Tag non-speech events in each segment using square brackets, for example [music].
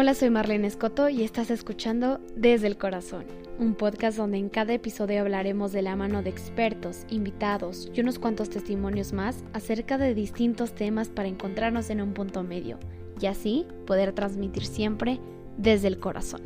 Hola, soy Marlene Escoto y estás escuchando Desde el Corazón, un podcast donde en cada episodio hablaremos de la mano de expertos, invitados y unos cuantos testimonios más acerca de distintos temas para encontrarnos en un punto medio y así poder transmitir siempre desde el corazón.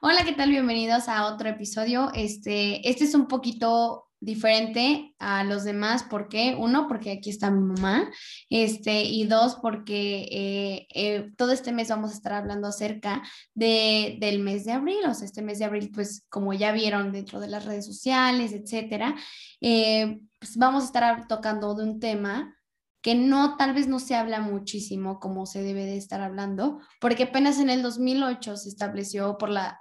Hola, ¿qué tal? Bienvenidos a otro episodio. Este, este es un poquito diferente a los demás. ¿Por qué? Uno, porque aquí está mi mamá. Este, y dos, porque eh, eh, todo este mes vamos a estar hablando acerca de, del mes de abril. O sea, este mes de abril, pues como ya vieron dentro de las redes sociales, etcétera, eh, pues vamos a estar tocando de un tema que no, tal vez no se habla muchísimo como se debe de estar hablando, porque apenas en el 2008 se estableció por la,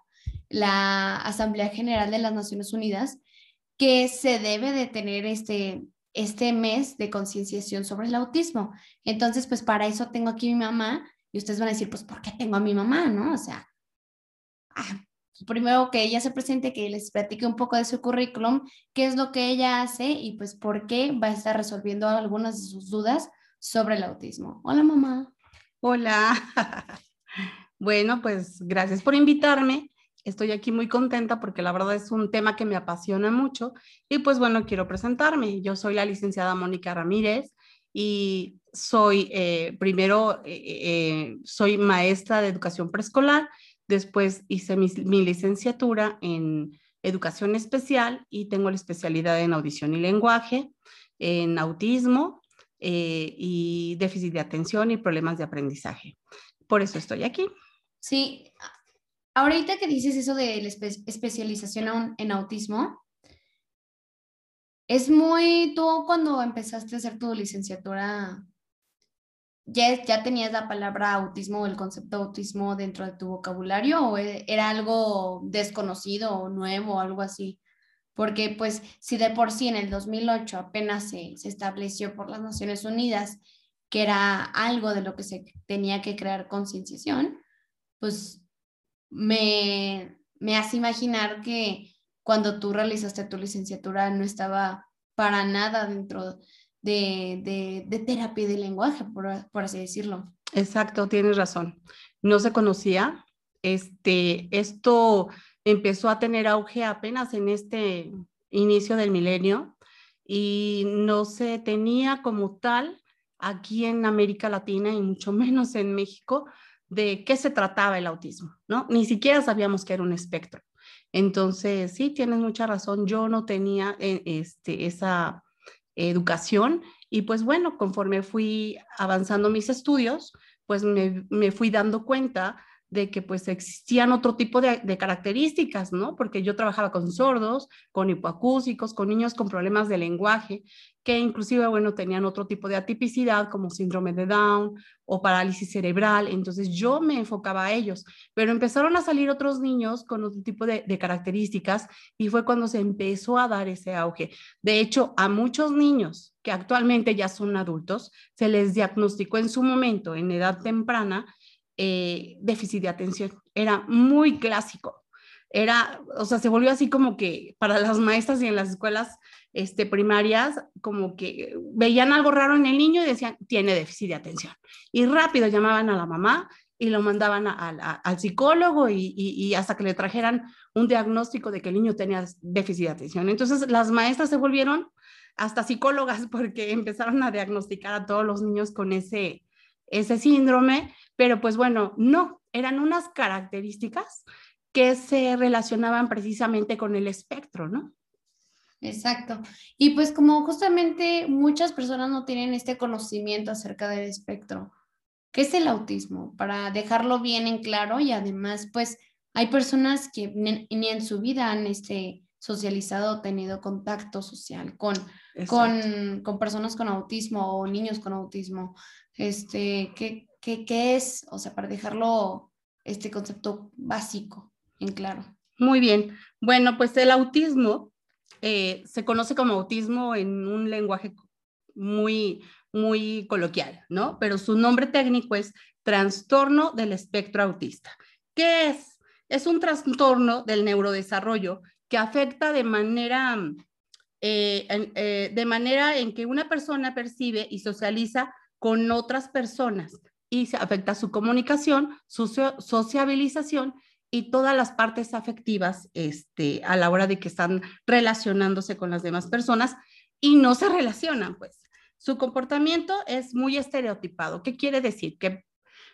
la Asamblea General de las Naciones Unidas que se debe de tener este, este mes de concienciación sobre el autismo. Entonces, pues para eso tengo aquí mi mamá y ustedes van a decir, pues, ¿por qué tengo a mi mamá? ¿No? O sea, ah, primero que ella se presente, que les platique un poco de su currículum, qué es lo que ella hace y pues por qué va a estar resolviendo algunas de sus dudas sobre el autismo. Hola, mamá. Hola. [laughs] bueno, pues gracias por invitarme. Estoy aquí muy contenta porque la verdad es un tema que me apasiona mucho y pues bueno, quiero presentarme. Yo soy la licenciada Mónica Ramírez y soy eh, primero, eh, eh, soy maestra de educación preescolar, después hice mi, mi, licenciatura en educación especial y tengo la especialidad en audición y lenguaje, en autismo y déficit de atención y problemas de aprendizaje. Por eso estoy aquí. Sí, Ahorita que dices eso de la especialización en autismo, es muy, tú cuando empezaste a hacer tu licenciatura, ¿ya, ya tenías la palabra autismo o el concepto autismo dentro de tu vocabulario o e, era algo desconocido o nuevo o algo así? Porque pues si de por sí en el 2008 apenas se, se estableció por las Naciones Unidas que era algo de lo que se tenía que crear concienciación, pues me, hace imaginar que cuando tú realizaste tu licenciatura no estaba para nada dentro de, de, terapia de lenguaje, por, por, así decirlo. Exacto, tienes razón. No se conocía. Este, esto empezó a tener auge apenas en este inicio del milenio y no se tenía como tal aquí en América Latina y mucho [laughs] menos en México de qué se trataba el autismo, ¿no? Ni siquiera sabíamos que era un espectro. Entonces, sí, tienes mucha razón, yo no tenía eh, este, esa educación y pues bueno, conforme fui avanzando mis estudios, pues me, me fui dando cuenta de que pues existían otro tipo de, características, ¿no? Porque yo trabajaba con sordos, con hipoacúsicos, con niños con problemas de lenguaje, que inclusive, bueno, tenían otro tipo de atipicidad como síndrome de Down o parálisis cerebral, entonces yo me enfocaba a ellos, pero empezaron a salir otros niños con otro tipo de, de características y fue cuando se empezó a dar ese auge. De hecho, a muchos niños que actualmente ya son adultos, se les diagnosticó en su momento, en edad temprana, eh, déficit de atención. Era muy clásico. Era, o sea, se volvió así como que para las maestras y en las escuelas este, primarias, como que veían algo raro en el niño y decían, tiene déficit de atención. Y rápido llamaban a la mamá y lo mandaban al psicólogo y, y, hasta que le trajeran un diagnóstico de que el niño tenía déficit de atención. Entonces las maestras se volvieron hasta psicólogas [laughs] porque empezaron a diagnosticar a todos los niños con ese, ese síndrome pero pues bueno, no, eran unas características que se relacionaban precisamente con el espectro, ¿no? Exacto. Y pues como justamente muchas personas no tienen este conocimiento acerca del espectro, ¿qué es el autismo? Para dejarlo bien en claro y además pues hay personas que ni, en su vida han este, socializado o tenido contacto social con, con, con, personas con autismo o niños con autismo. Este, ¿qué, ¿Qué, es? O sea, para dejarlo este concepto básico en claro. Muy bien. Bueno, pues el autismo eh, se conoce como autismo en un lenguaje muy, muy coloquial, ¿no? Pero su nombre técnico es trastorno del espectro autista. ¿Qué es? Es un trastorno del neurodesarrollo que afecta de manera, eh, eh, de manera en que una persona percibe y socializa con otras personas y se afecta su comunicación, su sociabilización y todas las partes afectivas este, a la hora de que están relacionándose con las demás personas y no se relacionan, pues. Su comportamiento es muy estereotipado. ¿Qué quiere decir? Que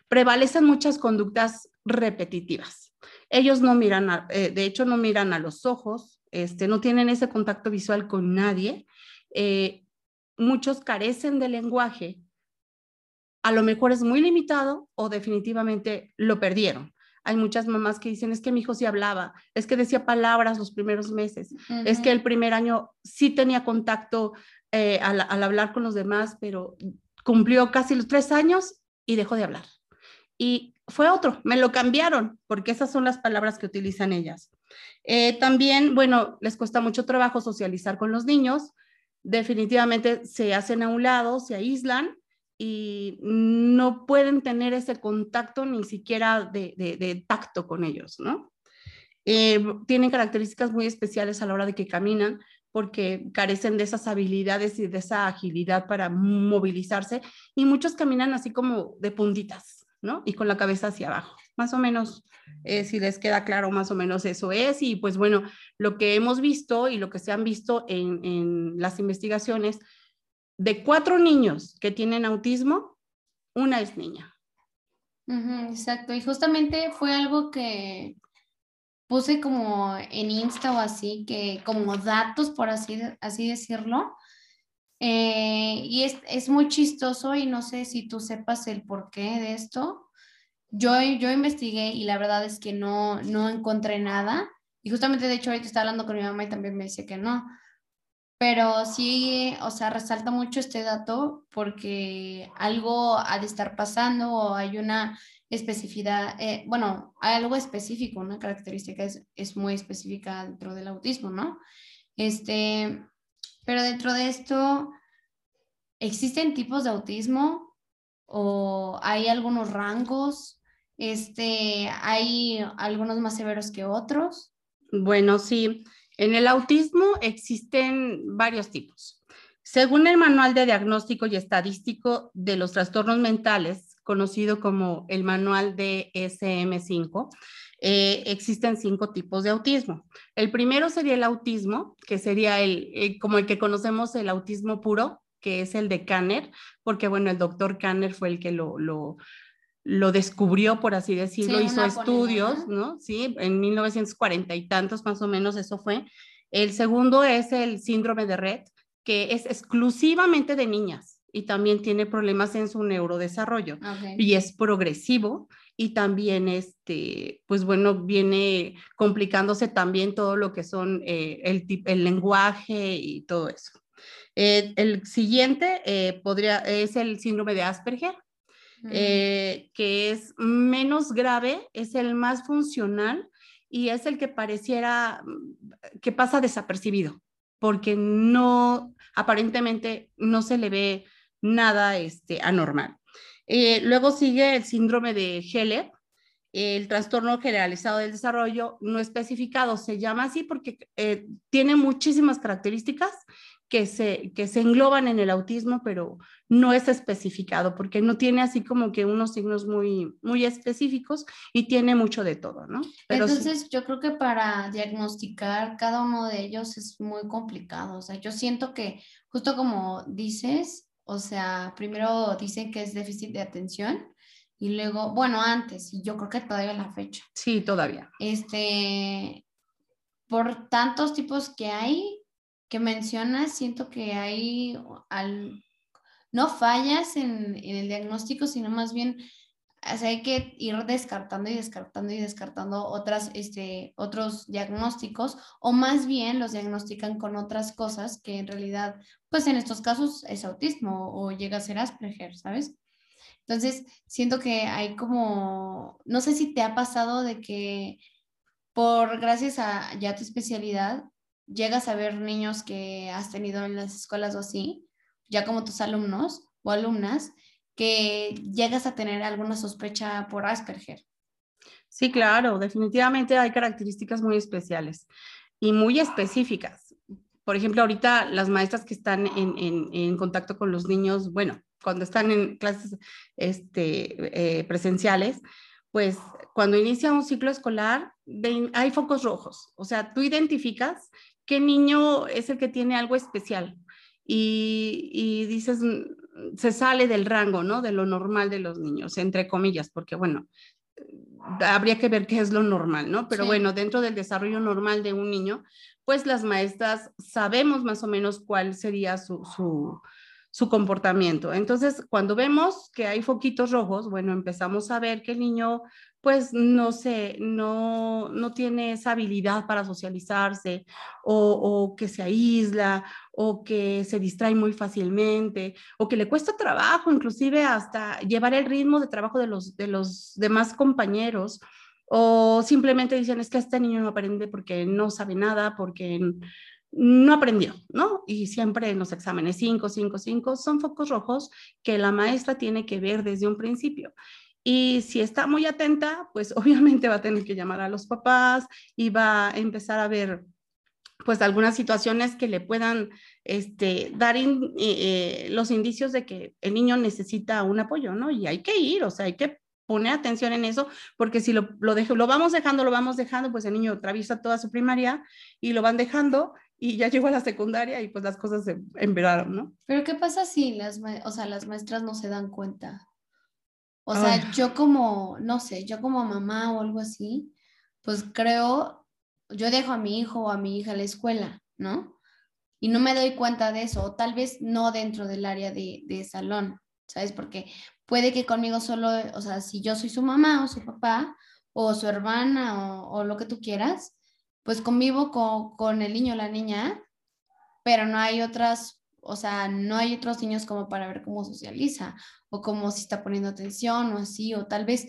prevalecen muchas conductas repetitivas. Ellos no miran, eh, de hecho, no miran a los ojos, este, no tienen ese contacto visual con nadie. Eh, muchos carecen de lenguaje. A lo mejor es muy limitado o definitivamente lo perdieron. Hay muchas mamás que dicen, es que mi hijo sí hablaba, es que decía palabras los primeros meses, es que el primer año sí tenía contacto eh, al, hablar con los demás, pero cumplió casi los tres años y dejó de hablar. Y fue otro, me lo cambiaron, porque esas son las palabras que utilizan ellas. Eh, también, bueno, les cuesta mucho trabajo socializar con los niños, definitivamente se hacen a un lado, se aíslan y no pueden tener ese contacto ni siquiera de, tacto con ellos, ¿no? Eh, tienen características muy especiales a la hora de que caminan porque carecen de esas habilidades y de esa agilidad para movilizarse y muchos caminan así como de puntitas, ¿no? Y con la cabeza hacia abajo. Más o menos, eh, si les queda claro, más o menos eso es. Y pues bueno, lo que hemos visto y lo que se han visto en, en las investigaciones de cuatro niños que tienen autismo, una es niña. exacto, y justamente fue algo que puse como en Insta o así, que como datos, por así, así decirlo. Eh, y es, es, muy chistoso y no sé si tú sepas el porqué de esto. Yo, yo investigué y la verdad es que no, no encontré nada. Y justamente, de hecho, ahorita estaba hablando con mi mamá y también me dice que no. Pero sí, o sea, resalta mucho este dato porque algo ha de estar pasando o hay una especificidad, eh, bueno, hay algo específico, una característica es, es, muy específica dentro del autismo, ¿no? Este, pero dentro de esto, ¿existen tipos de autismo o hay algunos rangos? Este, ¿Hay algunos más severos que otros? Bueno, sí. En el autismo existen varios tipos. Según el Manual de Diagnóstico y Estadístico de los Trastornos Mentales, conocido como el Manual de SM5, eh, existen cinco tipos de autismo. El primero sería el autismo, que sería el, como el que conocemos el autismo puro, que es el de Kanner, porque bueno, el doctor Kanner fue el que lo, lo descubrió, por así decirlo, hizo estudios, ¿no? Sí, en 1940 y tantos más o menos eso fue. El segundo es el síndrome de Red, que es exclusivamente de niñas y también tiene problemas en su neurodesarrollo y es progresivo y también este pues bueno viene complicándose también todo lo que son eh, el, el lenguaje y todo eso eh, el siguiente eh, podría es el síndrome de Asperger eh, que es menos grave, es el más funcional y es el que pareciera mm, que pasa desapercibido, porque no, aparentemente no se le ve nada este, anormal. Eh, luego sigue el síndrome de Heller, el trastorno generalizado del desarrollo no especificado. Se llama así porque eh, tiene muchísimas características que se, que se engloban en el autismo, pero no es especificado porque no tiene así como que unos signos muy, muy específicos y tiene mucho de todo, ¿no? Pero Entonces, yo creo que para diagnosticar cada uno de ellos es muy complicado. O sea, yo siento que justo como dices, o sea, primero dicen que es déficit de atención y luego, bueno, antes, y yo creo que todavía la fecha. Sí, todavía. Este, por tantos tipos que hay, que mencionas, siento que hay al, no fallas en, el diagnóstico, sino más bien hay que ir descartando y descartando y descartando otras, este, otros diagnósticos o más bien los diagnostican con otras cosas que en realidad, pues en estos casos es autismo o llega a ser Asperger, ¿sabes? Entonces, siento que hay como, no sé si te ha pasado de que por gracias a ya tu especialidad, llegas a ver niños que has tenido en las escuelas o así, ya como tus alumnos o alumnas, que llegas a tener alguna sospecha por Asperger. Sí, claro, definitivamente hay características muy especiales y muy específicas. Por ejemplo, ahorita las maestras que están en, en, en contacto con los niños, bueno, cuando están en clases este, eh, presenciales, pues cuando inicia un ciclo escolar hay focos rojos, o sea, tú identificas qué niño es el que tiene algo especial y, y dices, mm, se sale del rango, ¿no? De lo normal de los niños, entre comillas, porque bueno, habría que ver qué es lo normal, ¿no? Pero bueno, dentro del desarrollo normal de un niño, pues las maestras sabemos más o menos cuál sería su, su, su comportamiento. Entonces, cuando vemos que hay foquitos rojos, bueno, empezamos a ver que el niño pues no sé, no, no tiene esa habilidad para socializarse o, que se aísla o que se distrae muy fácilmente o que le cuesta trabajo inclusive hasta llevar el ritmo de trabajo de los, de los demás compañeros o simplemente dicen es que este niño no aprende porque no sabe nada, porque no aprendió, ¿no? Y siempre en los exámenes 5, 5, 5 son focos rojos que la maestra tiene que ver desde un principio. Y si está muy atenta, pues [laughs] obviamente va a tener que llamar a los papás y va a empezar a ver pues algunas situaciones que le puedan este, dar eh, los indicios de que el niño necesita un apoyo, ¿no? Y hay que ir, o sea, hay que poner atención en eso, porque si lo, lo, lo vamos dejando, lo vamos dejando, pues el niño atraviesa toda su primaria y lo van dejando y ya [laughs] llegó a la secundaria y pues las cosas se empeoraron, ¿no? Pero ¿qué pasa si las, o sea, las maestras no se dan cuenta? O sea, yo como, no sé, yo como mamá o algo así, pues creo, yo dejo a mi hijo o a mi hija a la escuela, ¿no? Y no me doy cuenta de eso, o tal vez no dentro del área de, de salón, ¿sabes? Porque puede que conmigo solo, o sea, si yo soy su mamá o su papá, o su hermana o, o lo que tú quieras, pues convivo con, con el niño o la niña, pero no hay otras o sea, no hay otros niños como para ver cómo socializa o cómo si está poniendo atención o así, o tal vez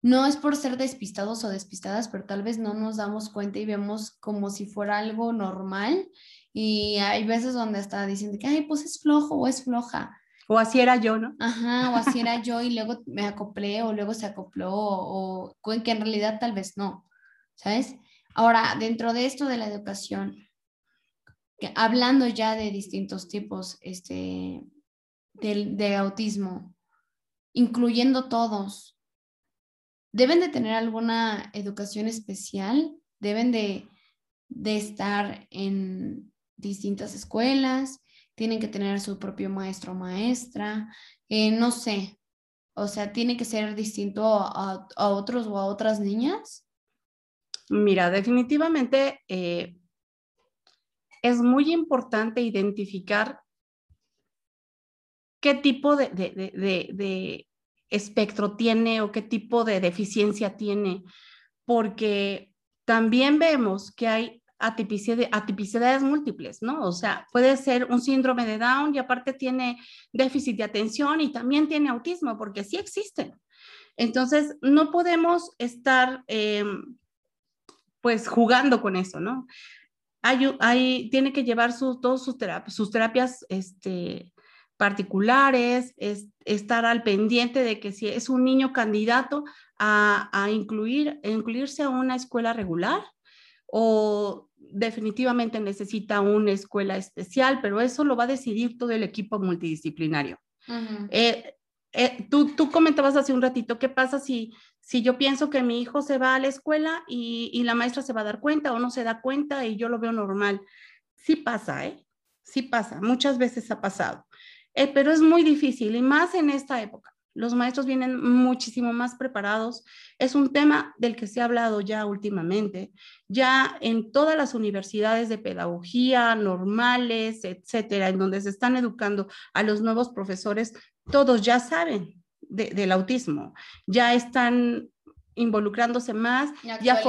no es por ser despistados o despistadas, pero tal vez no nos damos cuenta y vemos como si fuera algo normal. Y hay veces donde hasta dicen que, ay, pues es flojo o es floja. O así era yo, ¿no? Ajá, o así era [laughs] yo y luego me acoplé o luego se acopló o, o que en realidad tal vez no, ¿sabes? Ahora, dentro de esto de la educación, hablando ya de distintos tipos este, de, autismo, incluyendo todos, deben de tener alguna educación especial, deben de, estar en distintas escuelas, tienen que tener su propio maestro o maestra, eh, no sé, o sea, tiene que ser distinto a, otros o a otras niñas. Mira, definitivamente eh, es muy importante identificar qué tipo de, espectro tiene o qué tipo de deficiencia tiene, porque también vemos que hay atipicidades múltiples, ¿no? O sea, puede ser un síndrome de Down y aparte tiene déficit de atención y también tiene autismo, porque sí existen. Entonces, no podemos estar, em, pues, jugando con eso, ¿no? Hay, tiene que llevar sus, todos sus, terapias, sus terapias este, particulares, estar al pendiente de que si es un niño candidato a, a incluir, incluirse a una escuela regular o definitivamente necesita una escuela especial, pero eso lo va a decidir todo el equipo multidisciplinario. Eh, eh, tú, tú comentabas hace un ratito, ¿qué pasa si si yo pienso que mi hijo se va a la escuela y, la maestra se va a dar cuenta o no se da cuenta y yo lo veo normal. Sí pasa, ¿eh? Sí pasa, muchas veces ha pasado. Eh, pero es muy difícil y más en esta época. Los maestros vienen muchísimo más preparados. Es un tema del que se ha hablado ya últimamente. Ya en todas las universidades de pedagogía normales, etcétera, en donde se están educando a los nuevos profesores, todos ya saben del autismo. Ya están involucrándose más. Ya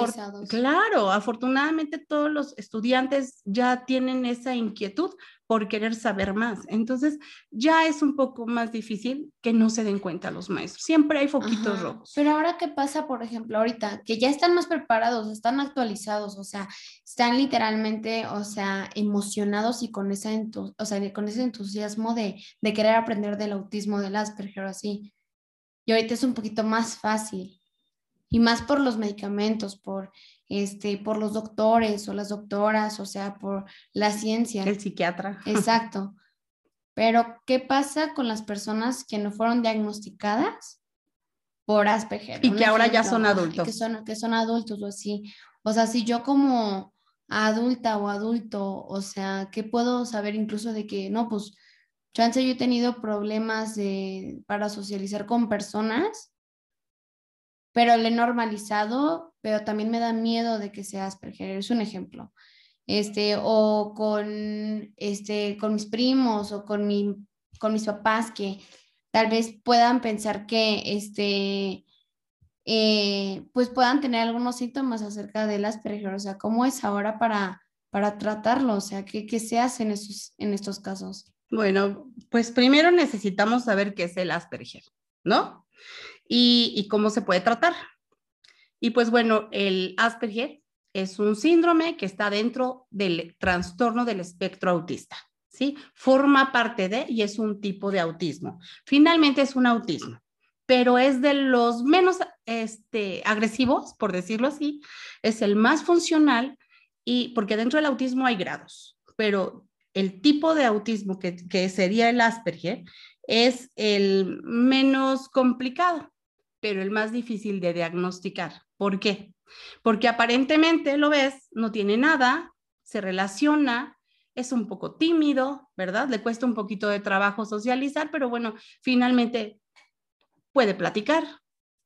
claro, afortunadamente todos los estudiantes ya tienen esa inquietud por querer saber más. Entonces, ya es un poco más difícil que no se den cuenta los maestros. Siempre hay foquitos rojos. Pero ahora, ¿qué pasa, por ejemplo, ahorita? Que ya están más preparados, están actualizados, o sea, están literalmente, o sea, emocionados y con, esa o sea, con ese entusiasmo de, de querer aprender del autismo, del Asperger o así. Y ahorita es un poquito más fácil. Y más por los medicamentos, por, este, por los doctores o las doctoras, o sea, por la ciencia. El psiquiatra. [laughs] Exacto. Pero, ¿qué pasa con las personas que no fueron diagnosticadas por Asperger? Y que ahora ya son adultos. Que son, que son adultos o así. O sea, si yo como adulta o adulto, o sea, ¿qué puedo saber incluso de que, no, pues, chance yo he tenido problemas de, para socializar con personas, pero le he normalizado, pero también me da miedo de que sea Asperger, es un ejemplo. Este, o con, este, con mis primos o con, mi, con mis papás que tal vez puedan pensar que, este, eh, pues puedan tener algunos síntomas acerca del Asperger, o sea, ¿cómo es ahora para, para tratarlo? O sea, ¿qué, qué se hace en estos, en estos casos? Bueno, pues primero necesitamos saber qué es el Asperger, ¿no? Y, cómo se puede tratar. Y pues bueno, el Asperger es un síndrome que está dentro del trastorno del espectro autista, ¿sí? Forma parte de y es un tipo de autismo. Finalmente es un autismo pero es de los menos este, agresivos, por decirlo así, es el más funcional y porque dentro del autismo hay grados, pero el tipo de autismo que, que sería el Asperger es el menos complicado, pero el más difícil de diagnosticar. ¿Por qué? Porque aparentemente lo ves, no tiene nada, se relaciona, es un poco tímido, ¿verdad? Le cuesta un poquito de trabajo socializar, pero bueno, finalmente puede platicar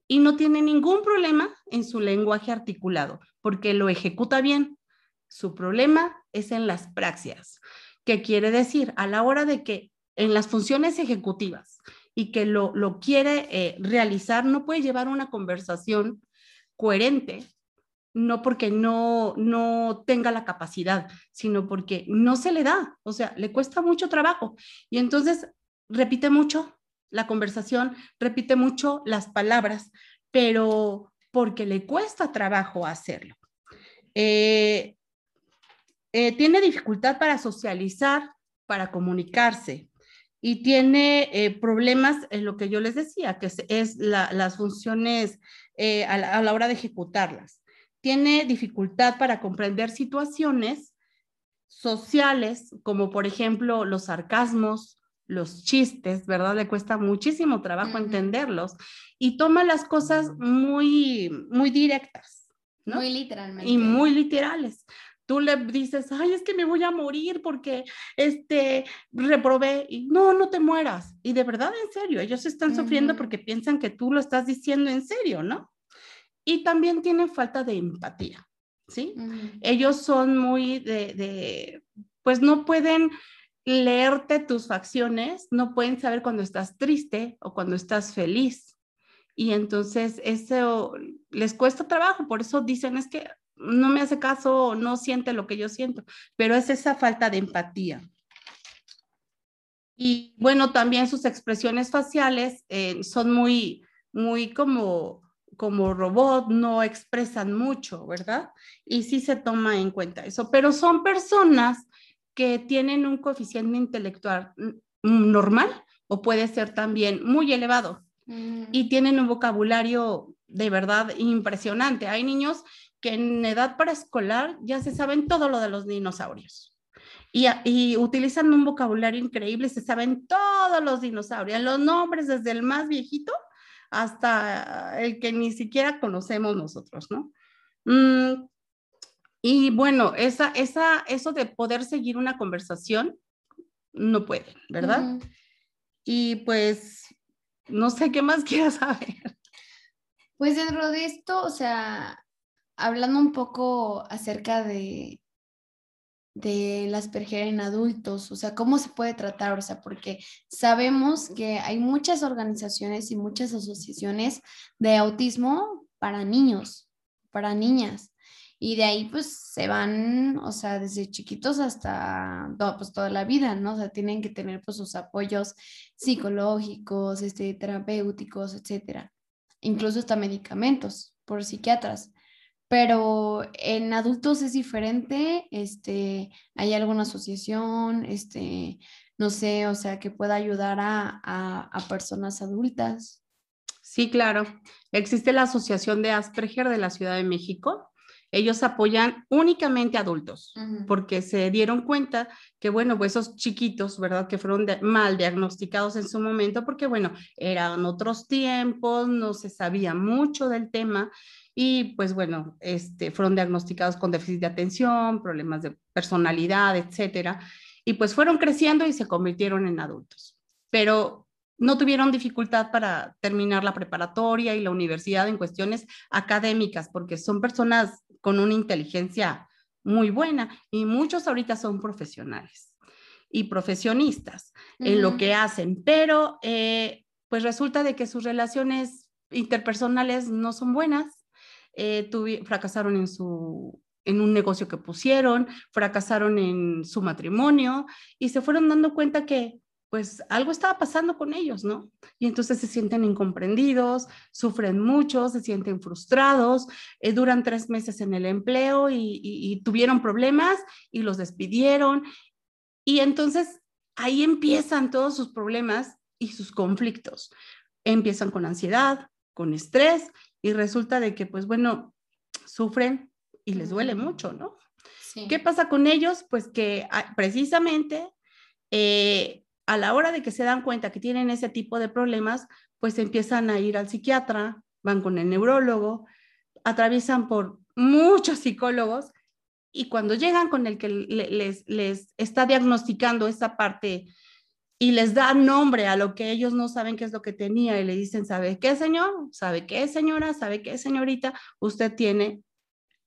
y no tiene ningún problema en su lenguaje articulado porque lo ejecuta bien. Su problema es en las praxias, que quiere decir a la hora de que en las funciones ejecutivas y que lo, lo quiere eh, realizar, no puede llevar una conversación coherente, no porque no, no tenga la capacidad, sino porque no se le da, o sea, le cuesta mucho trabajo. Y entonces repite mucho, la conversación, repite mucho las palabras, pero porque le cuesta trabajo hacerlo. Eh, eh, tiene dificultad para socializar, para comunicarse y tiene eh, problemas en lo que yo les decía, que es, las funciones a la hora de ejecutarlas. Tiene dificultad para comprender situaciones sociales, como por ejemplo los sarcasmos, los chistes, ¿verdad? Le cuesta muchísimo trabajo entenderlos y toma las cosas muy, muy directas. ¿no? Muy literalmente. Y muy literales. Tú le dices, ay, es que me voy a morir porque este reprobé. Y no, no te mueras. Y de verdad, en serio, ellos están sufriendo porque piensan que tú lo estás diciendo en serio, ¿no? Y también tienen falta de empatía, ¿sí? Ellos son muy de, de, pues no pueden leerte tus facciones, no pueden saber cuando estás triste o cuando estás feliz. Y entonces eso les cuesta trabajo, por eso dicen es que no me hace caso, no siente lo que yo siento, pero es esa falta de empatía. Y bueno, también sus expresiones faciales eh, son muy, muy como, como robot, no expresan mucho, ¿verdad? Y sí se toma en cuenta eso, pero son personas que tienen un coeficiente intelectual normal o puede ser también muy elevado mm. y tienen un vocabulario de verdad impresionante. Hay niños que en edad preescolar ya se saben todo lo de los dinosaurios. Y, y, utilizan un vocabulario increíble, se saben todos los dinosaurios, los nombres desde el más viejito hasta el que ni siquiera conocemos nosotros, ¿no? Mm, y bueno, esa, esa, eso de poder seguir una conversación, no pueden, ¿verdad? Y pues, no sé qué más [laughs] quieras saber. Pues dentro de esto, o sea, hablando un poco acerca de, de las Asperger en adultos, o sea, cómo se puede tratar, o sea, porque sabemos que hay muchas organizaciones y muchas asociaciones de autismo para niños, para niñas. Y de ahí pues se van, o sea, desde chiquitos hasta pues toda la vida, ¿no? O sea, tienen que tener pues sus apoyos psicológicos, este, terapéuticos, etcétera. Incluso hasta medicamentos por psiquiatras. Pero en adultos es diferente, este, hay alguna asociación, este, no sé, o sea, que pueda ayudar a, a, a personas adultas. Sí, claro. Existe la Asociación de Asperger de la Ciudad de México ellos apoyan únicamente adultos, porque se dieron cuenta que, bueno, pues esos chiquitos, ¿verdad? Que fueron mal diagnosticados en su momento, porque, bueno, eran otros tiempos, no se sabía mucho del tema y pues bueno, este, fueron diagnosticados con déficit de atención, problemas de personalidad, etcétera, y pues fueron creciendo y se convirtieron en adultos. Pero no tuvieron dificultad para terminar la preparatoria y la universidad en cuestiones académicas, porque son personas con una inteligencia muy buena y muchos ahorita son profesionales y profesionistas en lo que hacen, pero eh, pues resulta de que sus relaciones interpersonales no son buenas eh, fracasaron en, su, en un negocio que pusieron, fracasaron en su matrimonio y se fueron dando cuenta que pues algo estaba pasando con ellos, ¿no? Y entonces se sienten incomprendidos, sufren mucho, se sienten frustrados, eh, duran tres meses en el empleo y, tuvieron problemas y los despidieron. Y entonces ahí empiezan todos sus problemas y sus conflictos. Empiezan con ansiedad, con estrés y resulta de que, pues bueno, sufren y les duele mucho, ¿no? ¿Qué pasa con ellos? Pues que ah, precisamente eh, a la hora de que se dan cuenta que tienen ese tipo de problemas, pues empiezan a ir al psiquiatra, van con el neurólogo, atraviesan por muchos psicólogos y cuando llegan con el que les, les está diagnosticando esa parte y les da nombre a lo que ellos no saben qué es lo que tenía y le dicen, ¿sabe qué, señor? ¿Sabe qué, señora? ¿Sabe qué, señorita? Usted tiene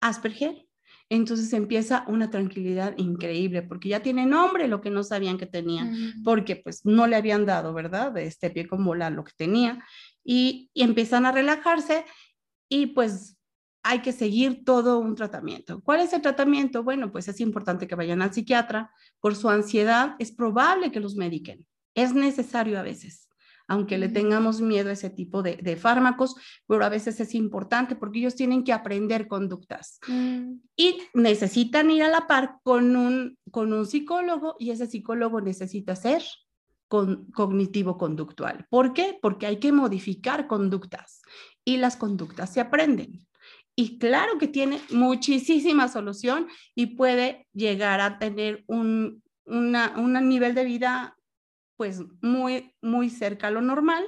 Asperger. Entonces empieza una tranquilidad increíble porque ya tiene nombre lo que no sabían que tenía, porque pues no le habían dado, ¿verdad? De este pie con bola lo que tenía y, y empiezan a relajarse y pues hay que seguir todo un tratamiento. ¿Cuál es el tratamiento? Bueno, pues es importante que vayan al psiquiatra. Por su ansiedad es probable que los mediquen. Es necesario a veces, aunque le tengamos miedo a ese tipo de, fármacos, pero a veces es importante porque ellos tienen que aprender conductas mm. y necesitan ir a la par con un, con un psicólogo y ese psicólogo necesita ser cognitivo-conductual. ¿Por qué? Porque hay que modificar conductas y las conductas se aprenden. Y claro que tiene muchísima solución y puede llegar a tener un nivel de vida pues muy, muy cerca a lo normal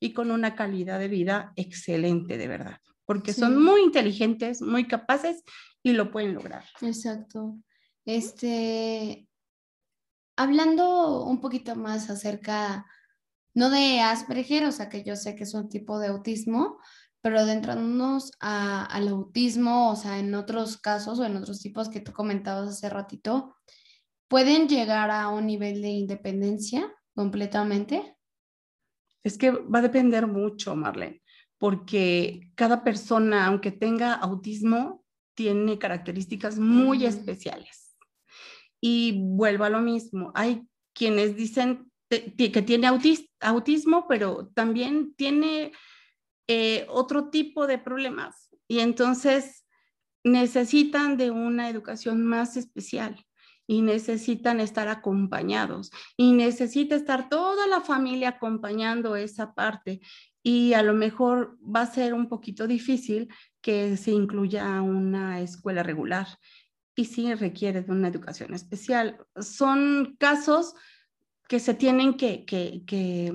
y con una calidad de vida excelente, de verdad, porque son muy inteligentes, muy capaces y lo pueden lograr. Exacto. Este, hablando un poquito más acerca, no de Asperger, o sea que yo sé que es un tipo de autismo, pero adentrándonos al autismo, o sea, en otros casos o en otros tipos que tú comentabas hace ratito, ¿pueden llegar a un nivel de independencia completamente? Es que va a depender mucho, Marlene, porque cada persona, aunque tenga autismo, tiene características muy especiales. Y vuelvo a lo mismo, hay quienes dicen que tiene autismo, pero también tiene eh, otro tipo de problemas y entonces necesitan de una educación más especial y necesitan estar acompañados y necesita estar toda la familia acompañando esa parte y a lo mejor va a ser un poquito difícil que se incluya una escuela regular y sí requiere de una educación especial. Son casos que se tienen que, que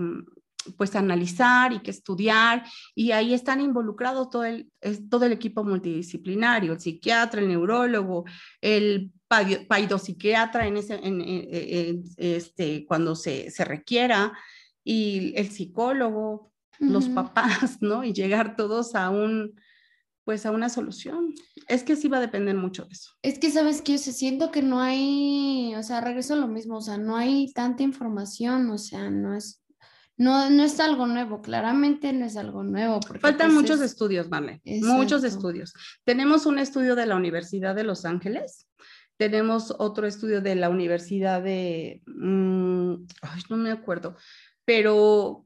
pues analizar y que estudiar y ahí están involucrados todo el, todo el equipo multidisciplinario, el psiquiatra, el neurólogo, el paidopsiquiatra en ese, en, este, cuando se, se, requiera y el psicólogo, los papás, ¿no? Y llegar todos a un, pues a una solución. Es que sí va a depender mucho de eso. Es que sabes que yo siento que no hay, o sea, regreso a lo mismo, o sea, no hay tanta información, o sea, no es no, no es algo nuevo, claramente no es algo nuevo. Faltan pues, muchos estudios, Marlene, muchos estudios. Tenemos un estudio de la Universidad de Los Ángeles, tenemos otro estudio de la Universidad de, mm, ay, no me acuerdo, pero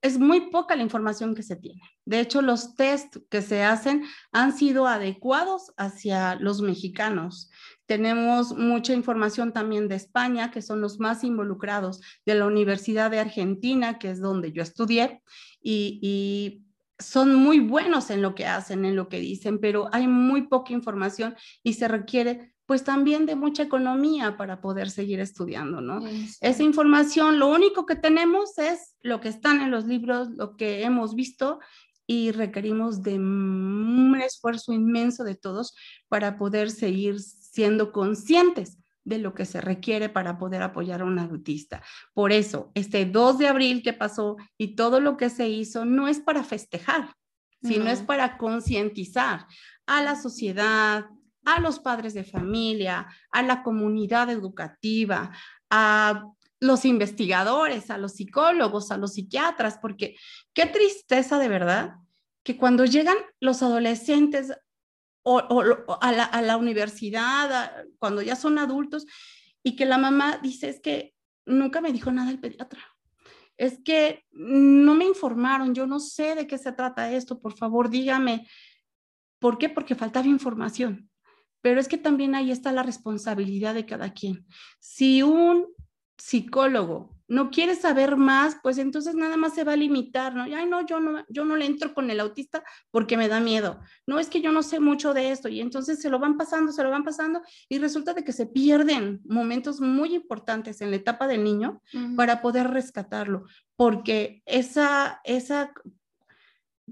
es muy poca la información que se tiene. De hecho, los test que se hacen han sido adecuados hacia los mexicanos. Tenemos mucha información también de España, que son los más involucrados, de la Universidad de Argentina, que es donde yo estudié, y, son muy buenos en lo que hacen, en lo que dicen, pero hay muy poca información y se requiere pues también de mucha economía para poder seguir estudiando, ¿no? Esa información, lo único que tenemos es lo que están en los libros, lo que hemos visto y requerimos de un esfuerzo inmenso de todos para poder seguir siendo conscientes de lo que se requiere para poder apoyar a un autista. Por eso, este 2 de abril que pasó y todo lo que se hizo no es para festejar, sino es para concientizar a la sociedad, a los padres de familia, a la comunidad educativa, a los investigadores, a los psicólogos, a los psiquiatras, porque qué tristeza de verdad que cuando llegan los adolescentes o, a, la, universidad, cuando ya son adultos, y que la mamá dice, es que nunca me dijo nada el pediatra. Es que no me informaron, yo no sé de qué se trata esto, por favor dígame. ¿Por qué? Porque faltaba información. Pero es que también ahí está la responsabilidad de cada quien. Si un psicólogo no quiere saber más, pues entonces nada más se va a limitar, ¿no? Ay, no, yo no, yo no le entro con el autista porque me da miedo. No es que yo no sé mucho de esto y entonces se lo van pasando, se lo van pasando y resulta de que se pierden momentos muy importantes en la etapa del niño para poder rescatarlo, porque esa, esa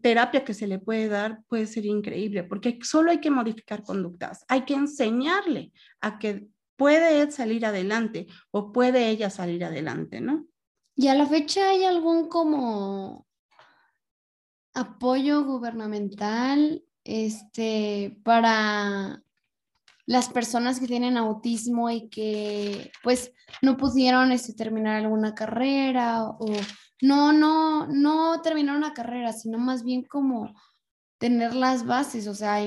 terapia que se le puede dar puede ser increíble, porque solo hay que modificar conductas, hay que enseñarle a que puede él salir adelante o puede ella salir adelante, ¿no? ¿Y a la fecha hay algún como apoyo gubernamental este, para las personas que tienen autismo y que pues no pudieron este, terminar alguna carrera o no, no, no terminar una carrera, sino más bien como tener las bases, o sea,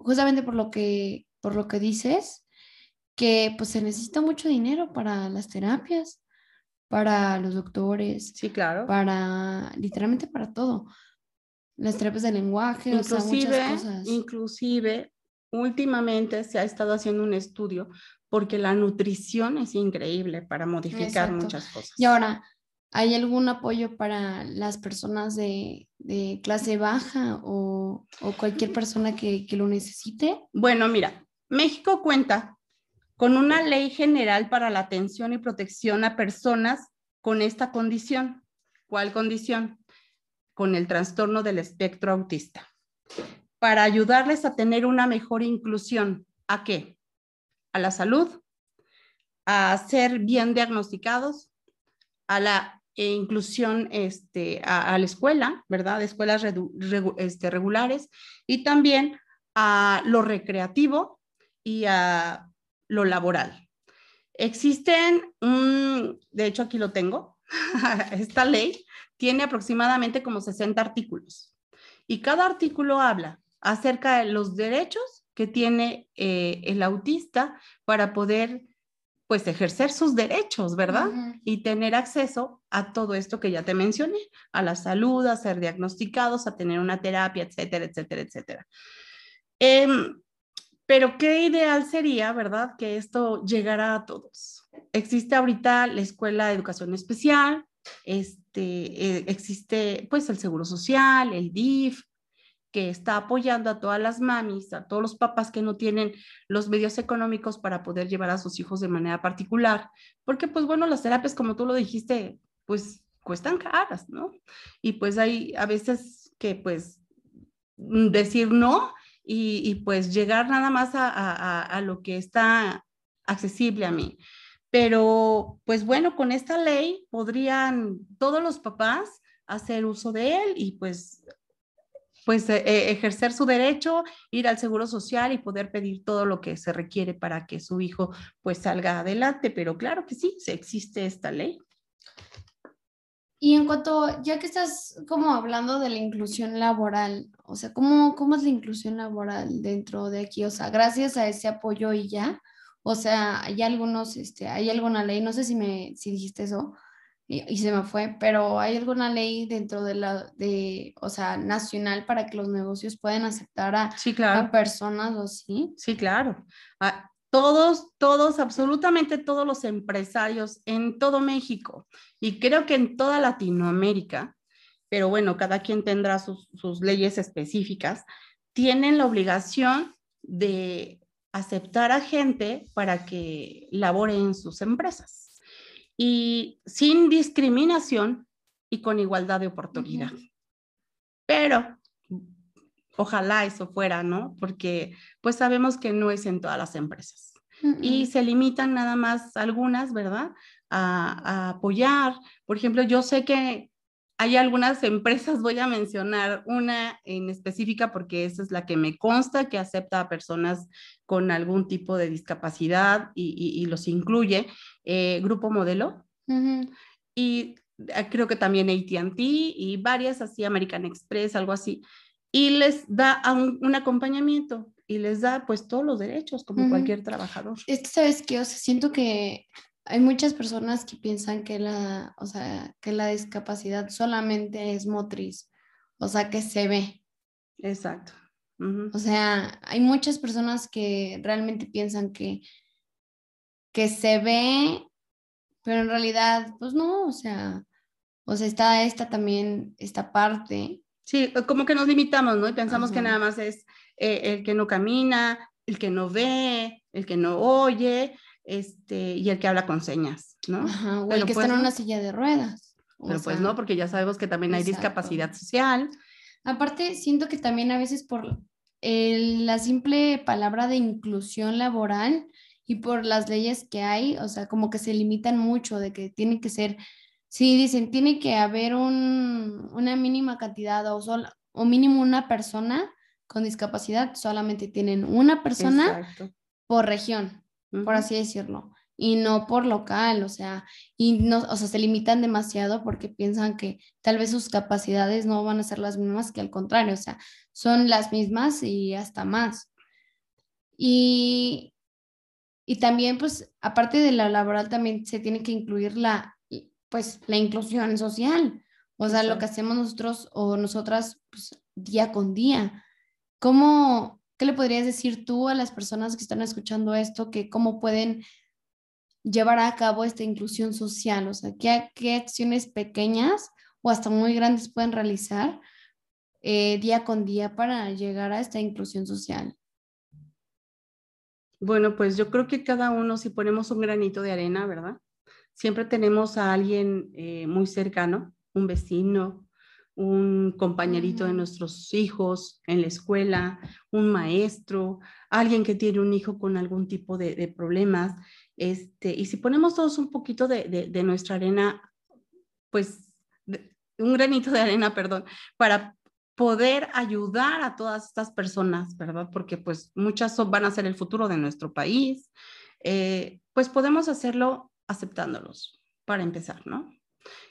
justamente por lo que, por lo que dices, que pues se necesita mucho dinero para las terapias, para los doctores. Sí, claro. Para, literalmente para todo. Las terapias de lenguaje, inclusive, Inclusive, últimamente se ha estado haciendo un estudio porque la nutrición es increíble para modificar muchas cosas. Y ahora, ¿Hay algún apoyo para las personas de, clase baja o, cualquier persona que, que, lo necesite? Bueno, mira, México cuenta con una ley general para la atención y protección a personas con esta condición. ¿Cuál condición? Con el trastorno del espectro autista. Para ayudarles a tener una mejor inclusión. ¿A qué? A la salud, a ser bien diagnosticados, a la e inclusión este, a, la escuela, ¿verdad? escuelas este, regulares y también a lo recreativo y a lo laboral. Existen, de hecho aquí lo tengo, [laughs] esta ley tiene aproximadamente como 60 artículos y cada artículo habla acerca de los derechos que tiene eh, el autista para poder pues ejercer sus derechos, ¿verdad? Y tener acceso a todo esto que ya te mencioné, a la salud, a ser diagnosticados, a tener una terapia, etcétera, etcétera, etcétera. Em, pero qué ideal sería, ¿verdad? Que esto llegara a todos. Existe ahorita la Escuela de Educación Especial, este, eh, existe pues el Seguro Social, el DIF, que está apoyando a todas las mamis, a todos los papás que no tienen los medios económicos para poder llevar a sus hijos de manera particular, porque pues bueno, las terapias, como tú lo dijiste, pues cuestan caras, ¿no? Y pues hay a veces que pues mm, decir no y, pues llegar nada más a, a lo que está accesible a mí. Pero pues bueno, con esta ley podrían todos los papás hacer uso de él y pues pues e, e, ejercer su derecho, ir al seguro social y poder pedir todo lo que se requiere para que su hijo pues salga adelante. Pero claro que sí, existe esta ley. Y en cuanto, ya que estás como hablando de la inclusión laboral, o sea, ¿cómo, cómo es la inclusión laboral dentro de aquí? O sea, gracias a ese apoyo y ya, o sea, hay algunos, este, hay alguna ley, no sé si me, si dijiste eso, y, se me fue, pero ¿hay alguna ley dentro de la, de, o sea, nacional para que los negocios puedan aceptar a, sí, claro. a personas o sí? Sí, claro. Ah, todos, todos, absolutamente todos los empresarios en todo México y creo que en toda Latinoamérica pero bueno, cada quien tendrá sus, sus leyes específicas, tienen la obligación de aceptar a gente para que labore en sus empresas y sin discriminación y con igualdad de oportunidad. Pero ojalá eso fuera, ¿no? Porque pues sabemos que no es en todas las empresas. Y se limitan nada más algunas, ¿verdad? A, a, apoyar. Por ejemplo, yo sé que hay algunas empresas, voy a mencionar una en específica porque esa es la que me consta que acepta a personas con algún tipo de discapacidad y, los incluye, eh, Grupo Modelo. Y eh, creo que también ATT y varias así, American Express, algo así. Y les da un, acompañamiento y les da pues todos los derechos como cualquier trabajador. Es que, ¿sabes qué? O sea, siento que hay muchas personas que piensan que la, o sea, que la discapacidad solamente es motriz, o sea, que se ve. Exacto. O sea, hay muchas personas que realmente piensan que, que se ve, pero en realidad, pues no, o sea, o sea, está esta también, esta parte. Sí, como que nos limitamos, ¿no? Y pensamos que nada más es eh, el que no camina, el que no ve, el que no oye, este, y el que habla con señas, ¿no? o el que está en pues una silla de ruedas. Pero pues no, porque ya sabemos que también hay discapacidad social. Aparte, siento que también a veces por la simple palabra de inclusión laboral y por las leyes que hay, o sea, como que se limitan mucho de que tiene que ser, sí, dicen, tiene que haber un, una mínima cantidad o, o mínimo una persona con discapacidad, solamente tienen una persona por región por así decirlo, y no por local, o sea, y no, o sea, se limitan demasiado porque piensan que tal vez sus capacidades no van a ser las mismas que al contrario, o sea, son las mismas y hasta más. Y, y también, pues, aparte de la laboral, también se tiene que incluir la, pues, la inclusión social, o sea, lo que hacemos nosotros o nosotras, pues, día con día. ¿Cómo, ¿Qué le podrías decir tú a las personas que están escuchando esto, que cómo pueden llevar a cabo esta inclusión social? O sea, ¿qué, acciones pequeñas o hasta muy grandes pueden realizar eh, día con día para llegar a esta inclusión social? Bueno, pues yo creo que cada uno, si ponemos un granito de arena, ¿verdad? Siempre tenemos a alguien eh, muy cercano, un vecino, un compañerito de nuestros hijos en la escuela, un maestro, alguien que tiene un hijo con algún tipo de, problemas. Este, y si ponemos todos un poquito de, nuestra arena, pues un granito de arena, perdón, para poder ayudar a todas estas personas, ¿verdad? Porque pues muchas van a ser el futuro de nuestro país, eh, pues podemos hacerlo aceptándolos, para empezar, ¿no?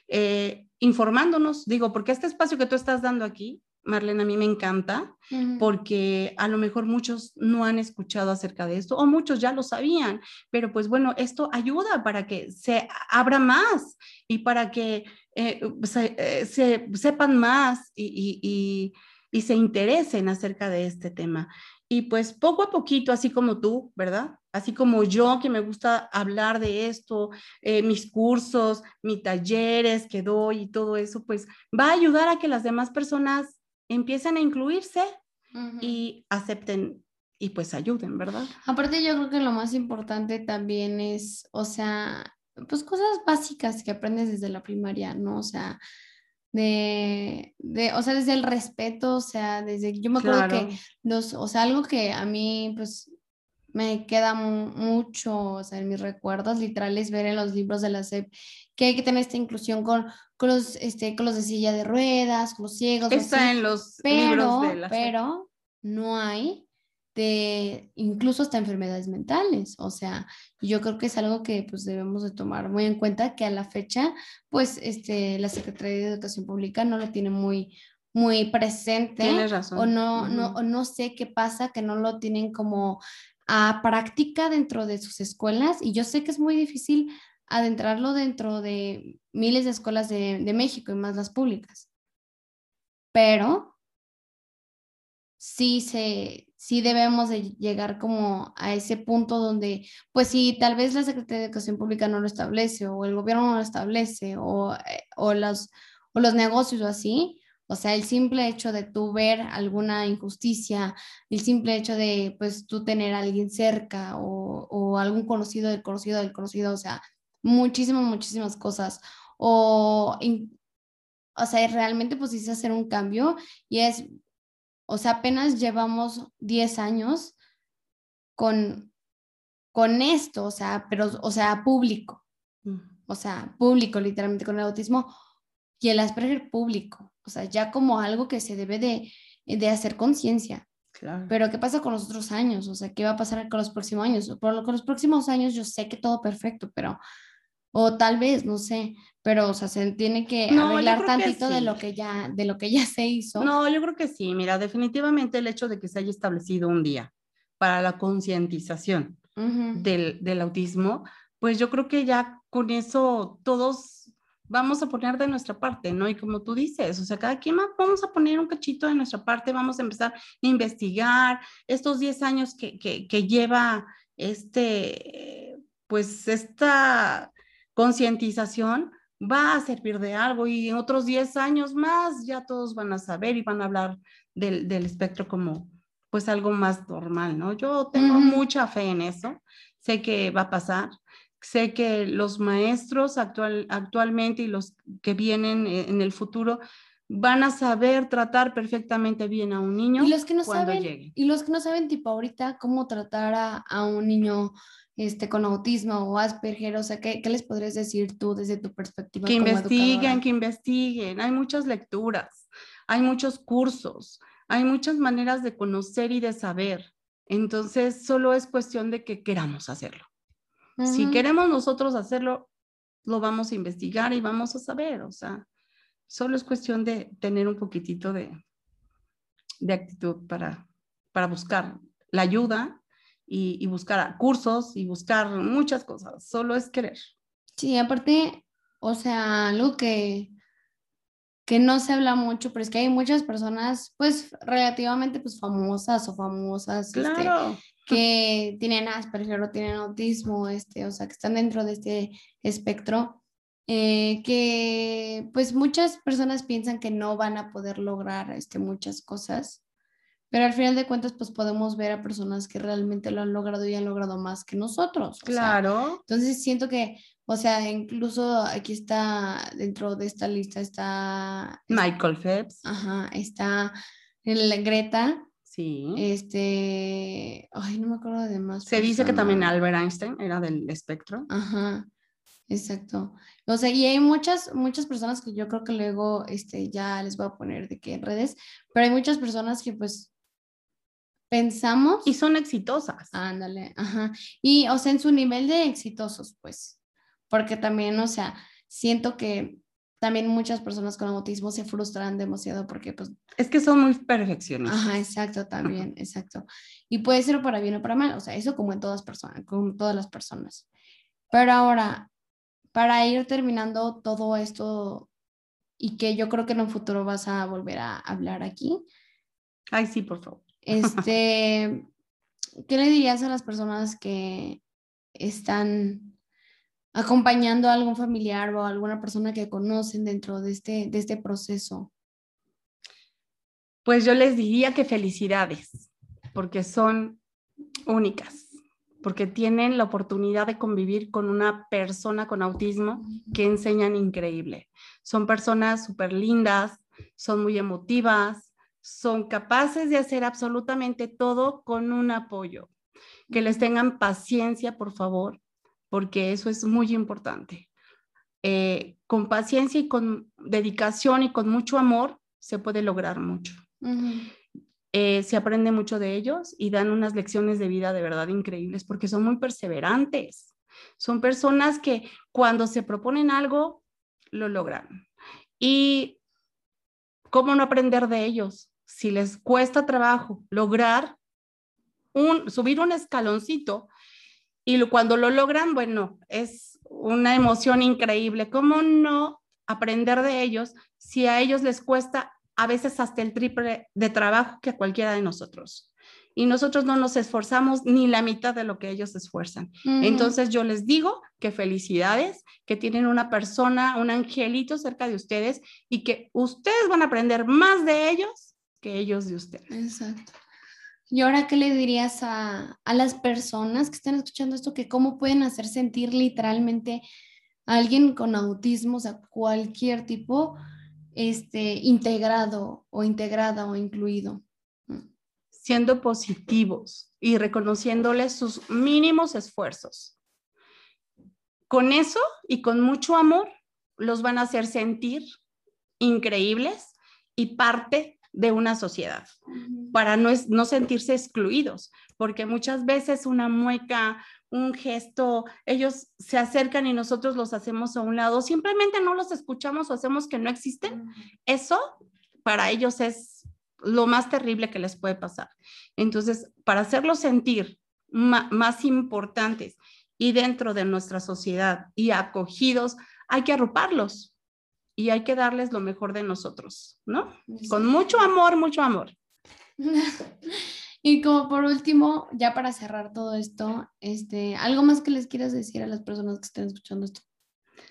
Eh, informándonos, digo, porque este espacio que tú estás dando aquí, Marlene, a mí me encanta, porque a lo mejor muchos no han escuchado acerca de esto, o muchos ya lo sabían, pero pues bueno, esto ayuda para que se abra más y para que eh, se, eh, se, sepan más y, y, y se interesen acerca de este tema. Y pues poco a poquito, así como tú, ¿verdad? Así como yo que me gusta hablar de esto, eh, mis cursos, mis talleres que doy y todo eso, pues va a ayudar a que las demás personas empiecen a incluirse y acepten y pues ayuden, ¿verdad? Aparte yo creo que lo más importante también es, o sea, pues cosas básicas que aprendes desde la primaria, ¿no? O sea, de, de, o sea, desde el respeto, o sea, desde, yo me acuerdo que, los, o sea, algo que a mí, pues, me queda mucho, o sea, en mis recuerdos literales ver en los libros de la SEP que hay que tener esta inclusión con, con, los, este, con los de silla de ruedas, con los ciegos. Está en los pero, libros de la SEP. Pero no hay de incluso hasta enfermedades mentales. O sea, yo creo que es algo que pues debemos de tomar muy en cuenta que a la fecha, pues este, la Secretaría de Educación Pública no lo tiene muy, muy presente. Tienes razón. O no, no, o no sé qué pasa, que no lo tienen como a práctica dentro de sus escuelas. Y yo sé que es muy difícil adentrarlo dentro de miles de escuelas de, de México y más las públicas. Pero sí se, sí debemos de llegar como a ese punto donde, pues si tal vez la Secretaría de Educación Pública no lo establece o el gobierno no lo establece o, eh, o, los, o los negocios o así, o sea, el simple hecho de tú ver alguna injusticia, el simple hecho de, pues, tú tener a alguien cerca o, o algún conocido del conocido del conocido, o sea, muchísimas, muchísimas cosas. O, o sea, realmente pues hice hacer un cambio y es, o sea, apenas llevamos 10 años con, con esto, o sea, pero, o sea, público, o sea, público literalmente con el autismo y el Asperger público, o sea, ya como algo que se debe de, de hacer conciencia. Claro. Pero ¿qué pasa con los otros años? O sea, ¿qué va a pasar con los próximos años? Por, con los próximos años yo sé que todo perfecto, pero, o tal vez, no sé, pero, o sea, se tiene que arreglar tantito de lo que ya, de lo que ya se hizo. No, yo creo que sí. Mira, definitivamente el hecho de que se haya establecido un día para la concientización del, del autismo, pues yo creo que ya con eso todos vamos a poner de nuestra parte, ¿no? Y como tú dices, o sea, cada quien vamos a poner un cachito de nuestra parte, vamos a empezar a investigar estos 10 años que, que, que lleva este, pues esta concientización va a servir de algo y en otros 10 años más ya todos van a saber y van a hablar del, del espectro como pues algo más normal, ¿no? Yo tengo mucha fe en eso, sé que va a pasar, sé que los maestros actual, actualmente y los que vienen en el futuro van a saber tratar perfectamente bien a un niño y los que no cuando saben, llegue. Y los que no saben, tipo, ahorita, cómo tratar a, a un niño este, con autismo o Asperger, o sea, ¿qué, ¿qué, les podrías decir tú desde tu perspectiva? Que investiguen, que investiguen. Hay muchas lecturas, hay muchos cursos, hay muchas maneras de conocer y de saber. Entonces, solo es cuestión de que queramos hacerlo. Si queremos nosotros hacerlo, lo vamos a investigar y vamos a saber. O sea, solo es cuestión de tener un poquitito de, de actitud para, para buscar la ayuda y, y, buscar cursos y buscar muchas cosas. Solo es querer. Sí, aparte, o sea, algo que, que no se habla mucho, pero es que hay muchas personas, pues, relativamente, pues, famosas o famosas. Este, claro que tienen Asperger o tienen autismo, este, o sea, que están dentro de este espectro, eh, que pues muchas personas piensan que no van a poder lograr este, muchas cosas, pero al final de cuentas pues podemos ver a personas que realmente lo han logrado y han logrado más que nosotros. Claro. entonces siento que, o sea, incluso aquí está, dentro de esta lista está... Michael Phelps. Ajá, está el Greta, Sí. Este, ay, no me acuerdo de más. Se dice que también Albert Einstein era del espectro. Ajá, exacto. O sea, y hay muchas, muchas personas que yo creo que luego, este, ya les voy a poner de qué redes, pero hay muchas personas que pues pensamos. Y son exitosas. Ándale, ajá. Y, o sea, en su nivel de exitosos, pues, porque también, o sea, siento que también muchas personas con autismo se frustran demasiado porque pues... Es que son muy perfeccionistas. Ajá, exacto, también, [laughs] exacto. Y puede ser para bien o para mal, o sea, eso como en todas personas, como todas las personas. Pero ahora, para ir terminando todo esto y que yo creo que en un futuro vas a volver a hablar aquí. Ay, sí, por favor. Este, ¿qué le dirías a las personas que están acompañando a algún familiar o a alguna persona que conocen dentro de este, de este proceso? Pues yo les diría que felicidades, porque son únicas, porque tienen la oportunidad de convivir con una persona con autismo que enseñan increíble. Son personas súper lindas, son muy emotivas, son capaces de hacer absolutamente todo con un apoyo. Que les tengan paciencia, por favor, porque eso es muy importante. Eh, con paciencia y con dedicación y con mucho amor se puede lograr mucho. Eh, se aprende mucho de ellos y dan unas lecciones de vida de verdad increíbles porque son muy perseverantes. Son personas que cuando se proponen algo, lo logran. Y cómo no aprender de ellos si les cuesta trabajo lograr un, subir un escaloncito y cuando lo logran, bueno, es una emoción increíble. ¿Cómo no aprender de ellos si a ellos les cuesta a veces hasta el triple de trabajo que a cualquiera de nosotros? y nosotros no nos esforzamos ni la mitad de lo que ellos se esfuerzan. Entonces yo les digo que felicidades, que tienen una persona, un angelito cerca de ustedes y que ustedes van a aprender más de ellos que ellos de ustedes. Exacto. ¿Y ahora qué le dirías a, a las personas que están escuchando esto, que cómo pueden hacer sentir literalmente a alguien con autismo, o sea, cualquier tipo, este, integrado o integrada o incluido? siendo positivos y reconociéndoles sus mínimos esfuerzos. Con eso y con mucho amor los van a hacer sentir increíbles y parte de una sociedad, para no, no sentirse excluidos, porque muchas veces una mueca, un gesto, ellos se acercan y nosotros los hacemos a un lado, simplemente no los escuchamos o hacemos que no existen. Eso para ellos es lo más terrible que les puede pasar. Entonces, para hacerlos sentir más importantes y dentro de nuestra sociedad y acogidos, hay que arroparlos y hay que darles lo mejor de nosotros, ¿no? Con mucho amor, mucho amor. [laughs] Y como por último, ya para cerrar todo esto, este, algo más que les quieras decir a las personas que estén escuchando esto,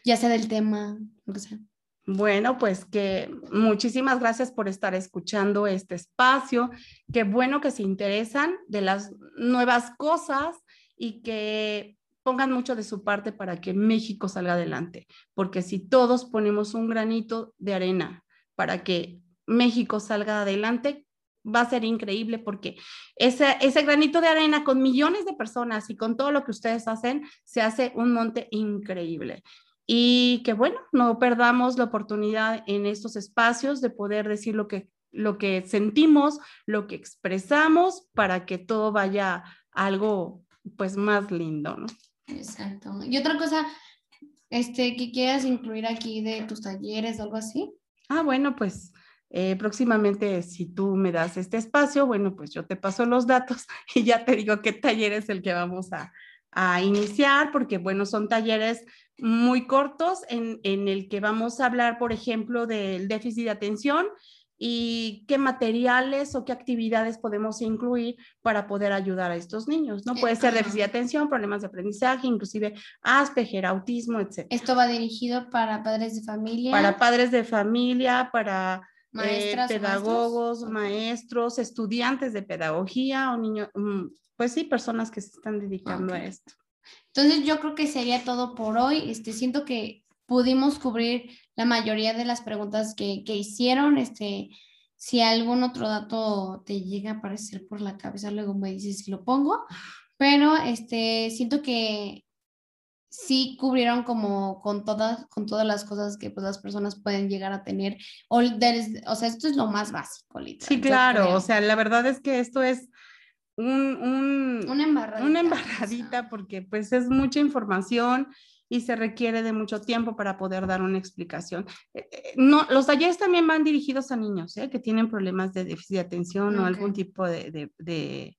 ya sea del tema, lo que sea. Bueno, pues que muchísimas gracias por estar escuchando este espacio. Qué bueno que se interesan de las nuevas cosas y que pongan mucho de su parte para que México salga adelante, porque si todos ponemos un granito de arena para que México salga adelante, va a ser increíble porque ese, ese granito de arena con millones de personas y con todo lo que ustedes hacen, se hace un monte increíble y que bueno, no perdamos la oportunidad en estos espacios de poder decir lo que, lo que sentimos, lo que expresamos para que todo vaya algo pues más lindo, ¿no? Exacto. Y otra cosa, este, que quieras incluir aquí de tus talleres o algo así. Ah, bueno, pues eh, próximamente si tú me das este espacio, bueno, pues yo te paso los datos [laughs] y ya te digo qué taller es el que vamos a, a iniciar, porque bueno, son talleres muy cortos en, en, el que vamos a hablar, por ejemplo, del déficit de atención y qué materiales o qué actividades podemos incluir para poder ayudar a estos niños, ¿no? Puede ser déficit de atención, problemas de aprendizaje, inclusive Asperger, autismo, etc. Esto va dirigido para padres de familia. Para padres de familia, para eh, pedagogos, maestros? estudiantes de pedagogía o niños, mm, pues sí, personas que se están dedicando a esto. Entonces yo creo que sería todo por hoy. Este, siento que pudimos cubrir la mayoría de las preguntas que, que hicieron. Este, si algún otro dato te llega a aparecer por la cabeza, luego me dices si lo pongo. Pero este, siento que sí cubrieron como con todas, con todas las cosas que pues, las personas pueden llegar a tener. O, o sea, esto es lo más básico, literal. Sí, claro. O sea, la verdad es que esto es un, una embarradita. Una embarradita porque pues es mucha información y se requiere de mucho tiempo para poder dar una explicación. Eh, eh, no, los talleres también van dirigidos a niños ¿eh? que tienen problemas de déficit de atención o algún tipo de, de, de,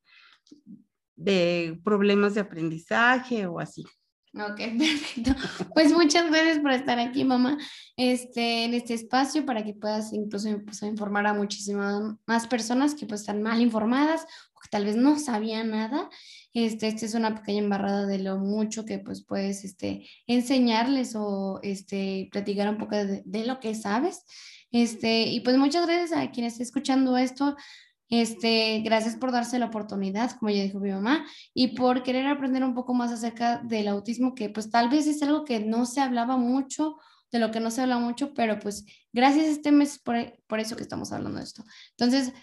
de problemas de aprendizaje o así. Ok, [laughs] perfecto. Pues muchas gracias por estar aquí, mamá, este, en este espacio para que puedas incluso pues, informar a muchísimas más personas que pues están mal informadas tal vez no sabían nada. Este, este es una pequeña embarrada de lo mucho que pues puedes este, enseñarles o este, platicar un poco de, de lo que sabes. Este, y pues muchas gracias a quien esté escuchando esto. Este, gracias por darse la oportunidad, como ya dijo mi mamá, y por querer aprender un poco más acerca del autismo, que pues tal vez es algo que no se hablaba mucho, de lo que no se habla mucho, pero pues gracias a este mes por, por eso que estamos hablando de esto. Entonces,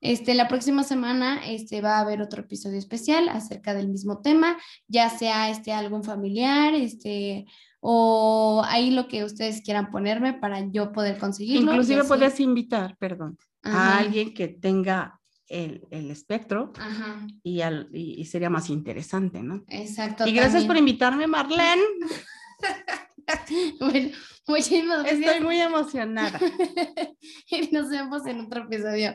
este, la próxima semana este, va a haber otro episodio especial acerca del mismo tema, ya sea este, algún familiar, este, o ahí lo que ustedes quieran ponerme para yo poder conseguirlo. Inclusive puedes invitar, perdón, a alguien que tenga el, el espectro y, al, y, sería más interesante, ¿no? Exacto. Y gracias por invitarme, Marlene. [laughs] bueno, muchísimas gracias. Estoy muy emocionada. [laughs] y nos vemos en otro episodio.